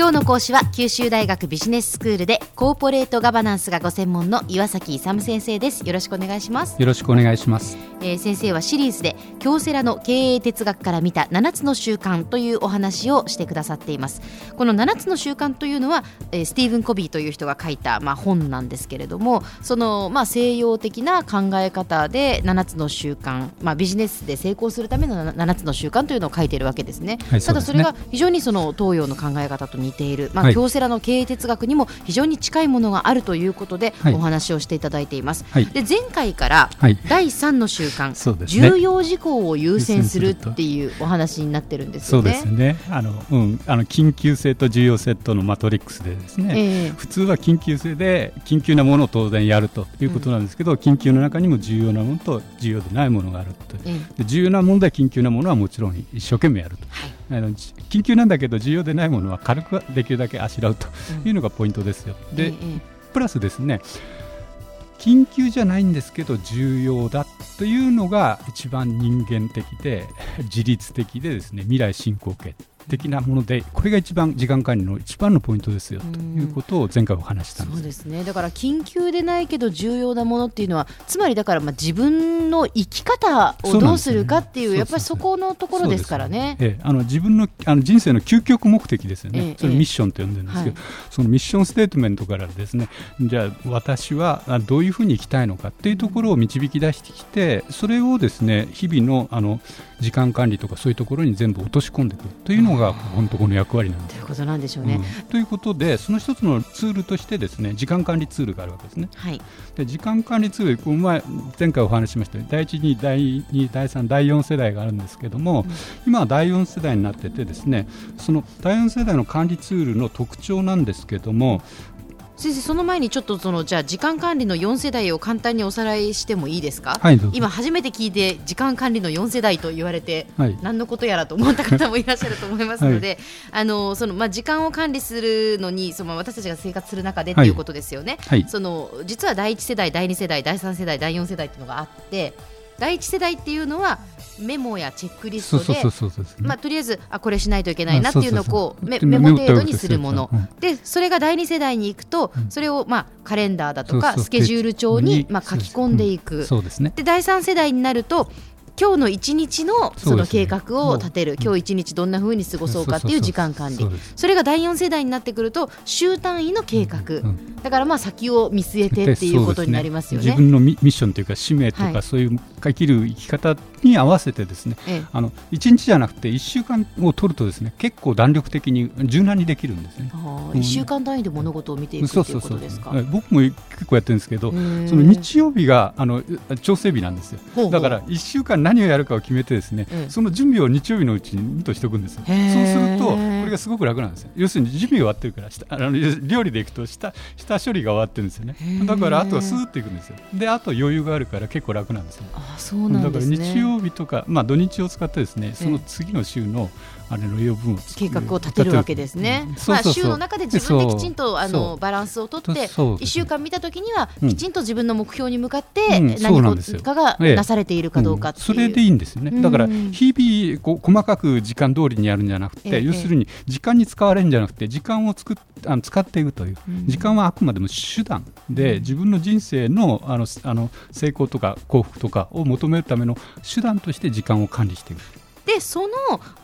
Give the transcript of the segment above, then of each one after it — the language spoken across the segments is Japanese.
今日の講師は九州大学ビジネススクールでコーポレートガバナンスがご専門の岩崎勇先生です。よろしくお願いします。よろしくお願いします、えー、先生はシリーズで京セラの経営哲学から見た7つの習慣というお話をしてくださっています。この7つの習慣というのは、えー、スティーブン・コビーという人が書いた、まあ、本なんですけれどもその、まあ、西洋的な考え方で7つの習慣、まあ、ビジネスで成功するための7つの習慣というのを書いているわけですね、はい、ただそれが非常にその東洋の考え方と似似ている、まあ、京セラの経営哲学にも非常に近いものがあるということで、お話をしていただいています。はい、で前回から第3の習慣、はいね、重要事項を優先するっていうお話になってるんですよね。そうですね。あの、うん、あの緊急性と重要性とのマトリックスでですね、えー、普通は緊急性で緊急なものを当然やるということなんですけど、うん、緊急の中にも重要なものと重要でないものがあると、え重要なもので緊急なものはもちろん一生懸命やると。はい。あの緊急なんだけど重要でないものは軽くできるだけあしらうというのがポイントですよ。うん、で、プラスですね緊急じゃないんですけど重要だというのが一番人間的で自律的でですね未来進行形的なものでこれが一番時間管理の一番のポイントですよということを前回お話したんです。そうですね。だから緊急でないけど重要なものっていうのはつまりだからまあ自分の生き方をどうするかっていう、ね、やっぱりそこのところですからね。ええ、あの自分のあの人生の究極目的ですよね、え、それミッションと呼んでるんですけど、はい、そのミッションステートメントからですねじゃあ私はどういうふうに生きたいのかっていうところを導き出してきてそれをですね日々のあの時間管理とかそういうところに全部落とし込んでいくというのが本当この役割なんです。ということなんでしょうね。うん、ということでその一つのツールとしてですね時間管理ツールがあるわけですね。はい、で時間管理ツール前前回お話ししました第1、2、第2、第3、第4世代があるんですけども、うん、今は第4世代になっててですねその第4世代の管理ツールの特徴なんですけども先生その前にちょっとそのじゃあ時間管理の4世代を簡単におさらいしてもいいですか、はい、今初めて聞いて時間管理の4世代と言われて、はい、何のことやらと思った方もいらっしゃると思いますので、はい、あのそのまあ時間を管理するのにその私たちが生活する中でっていうことですよね、その実は第1世代第2世代第3世代第4世代っていうのがあって第1世代っていうのはメモやチェックリストでまあとりあえずあこれしないといけないなっていうのをこうメモ程度にするもの。でそれが第2世代に行くとそれをまあカレンダーだとかスケジュール帳にまあ書き込んでいく。で第3世代になると今日の一日のその計画を立てる、ね、今日一日どんなふうに過ごそうかっていう時間管理。それが第4世代になってくると週単位の計画、うん、だからまあ先を見据えてっていうことになりますよね、ね、自分のミッションというか使命とか、そういう生きる生き方に合わせてですね、あの1日じゃなくて1週間を取るとですね結構弾力的に柔軟にできるんですね、うん、1週間単位で物事を見ていくということですか？僕も結構やってるんですけどその日曜日があの調整日なんですよ。だから1週間何をやるかを決めてですね、その準備を日曜日のうちにとしておくんですそうするとこれがすごく楽なんです要するに準備が終わってるからあの料理でいくと下下処理が終わってるんですよね。だからあとはスーっていくんですよ。であと余裕があるから結構楽なんですよ。あそうなんです、ね、だから日曜日とか、まあ、土日を使ってですねその次の週のあれの余分。計画を立てるわけですね。まあ週の中で自分できちんとあのバランスをとって一週間見たときにはきちんと自分の目標に向かって何かがなされているかどうかそれでいいんですよね。だから日々こう細かく時間通りにやるんじゃなくて、要するに時間に使われるんじゃなくて時間を作っあの使っていくという、時間はあくまでも手段で自分の人生のあのあの成功とか幸福とかを求めるための手段として時間を管理していく。でその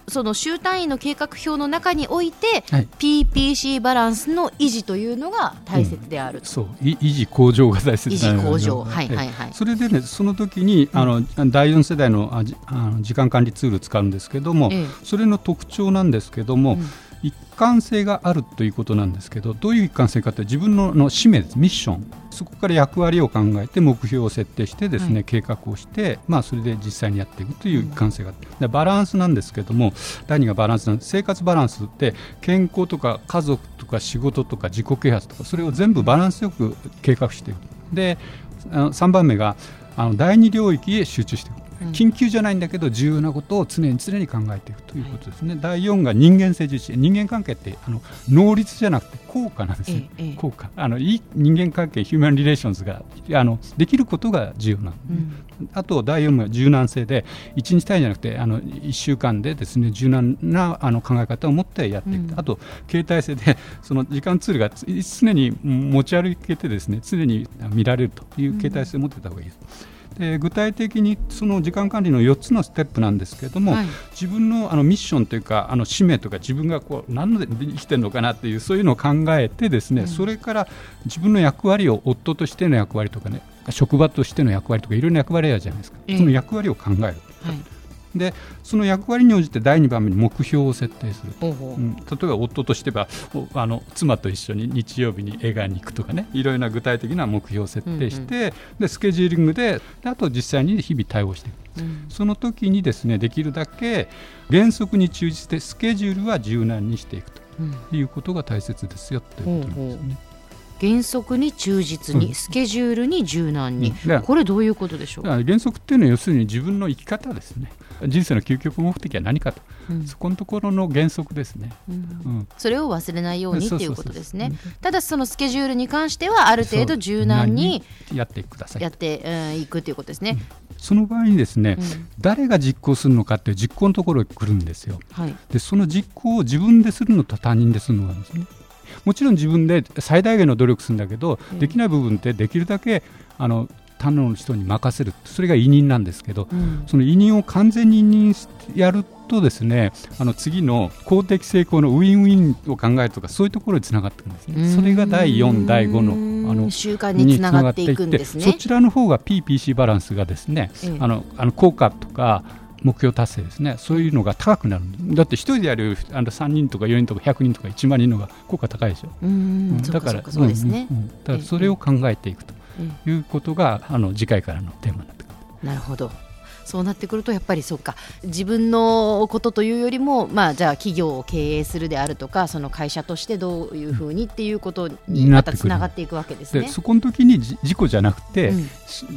その週単位の計画表の中において、はい、PPC バランスの維持というのが大切である、うん、そう。維持向上が大切維持向上。はいはいはい。それでねその時にあの、うん、第4世代のああの時間管理ツール使うんですけども、ええ、それの特徴なんですけども、うん一貫性があるということなんですけどどういう一貫性かって自分のの使命です。ミッション。そこから役割を考えて目標を設定してですね、はい、計画をして、まあ、それで実際にやっていくという一貫性があって、うん、バランスなんですけども第2がバランスなんです生活バランスって健康とか家族とか仕事とか自己啓発とかそれを全部バランスよく計画していく。で3番目があの第二領域へ集中していく緊急じゃないんだけど重要なことを常に常に考えていくということですね、はい、第4が人間性重視人間関係ってあの能率じゃなくて効果なんです。ね、ええ、効果。あのいい人間関係ヒューマンリレーションズがあのできることが重要なの、うん、あと第4が柔軟性で1日単位じゃなくてあの1週間でですね柔軟なあの考え方を持ってやっていく、うん、あと携帯性で その時間ツールが常に持ち歩けてですね常に見られるという携帯性を持ってた方がいいです。で具体的にその時間管理の4つのステップなんですけれども、はい、自分のあのミッションというかあの使命とか自分がこう何で生きてるのかなっていうそういうのを考えてですね、うん、それから自分の役割を夫としての役割とかね職場としての役割とかいろいろな役割あるじゃないですか、その役割を考える。はいでその役割に応じて第2番目に目標を設定するうん、例えば夫としてはあの妻と一緒に日曜日に映画に行くとかね。いろいろな具体的な目標を設定して、うんうん、でスケジューリングであと実際に日々対応していく、うん、その時にですねできるだけ原則に忠実してスケジュールは柔軟にしていくということが大切ですよということなんですね。原則に忠実に、スケジュールに柔軟に、これどういうことでしょう？原則っていうのは要するに自分の生き方ですね。人生の究極目的は何かと、うん、そこのところの原則ですね、うん。うん、それを忘れないようにということですね。ただそのスケジュールに関してはある程度柔軟にやってくださいやっていくということですね、その場合にですね、誰が実行するのかっていう実行のところに来るんですよ、はい、でその実行を自分でするのと他人でするのがですねもちろん自分で最大限の努力するんだけど、できない部分ってできるだけあの他の人に任せる。それが委任なんですけど、うん、その委任を完全に委任してやるとですねあの次の公的成功のウィンウィンを考えるとかそういうところにつながっていくんですね。それが第4第5のあの習慣につながっていくんですね。そちらの方が PPC バランスがですね、あのあの効果とか目標達成ですね。そういうのが高くなるだって1人でやるあの3人とか4人とか100人とか1万人のが効果高いでしょ。うん、だからそうですね、だからそれを考えていくということが、あの次回からのテーマになってくる。なるほどそうなってくるとやっぱりそうか。自分のことというよりも、まあ、じゃあ企業を経営するであるとかその会社としてどういうふうにっていうことにまたつながっていくわけですね。そこの時に自己じゃなくて、うん、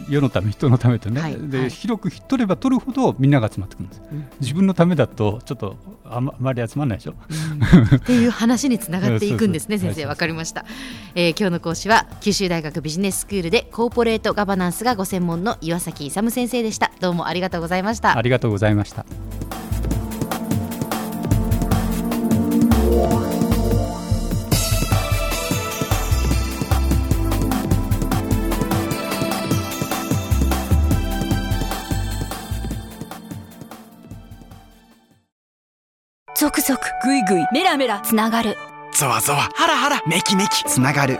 世のため人のためとね、はい、で、はい、広く取れば取るほどみんなが集まってくるんです、うん、自分のためだとちょっとあままり集まらないでしょ、うん、っていう話につながっていくんですね 先生。わかりました、えー、今日の講師は九州大学ビジネススクールでコーポレートガバナンスがご専門の岩崎勇先生でした。どうもありがとうございました。ありがとうございました。ゾクゾクグイグイメラメラつながる。ゾワゾワハラハラメキメキつながる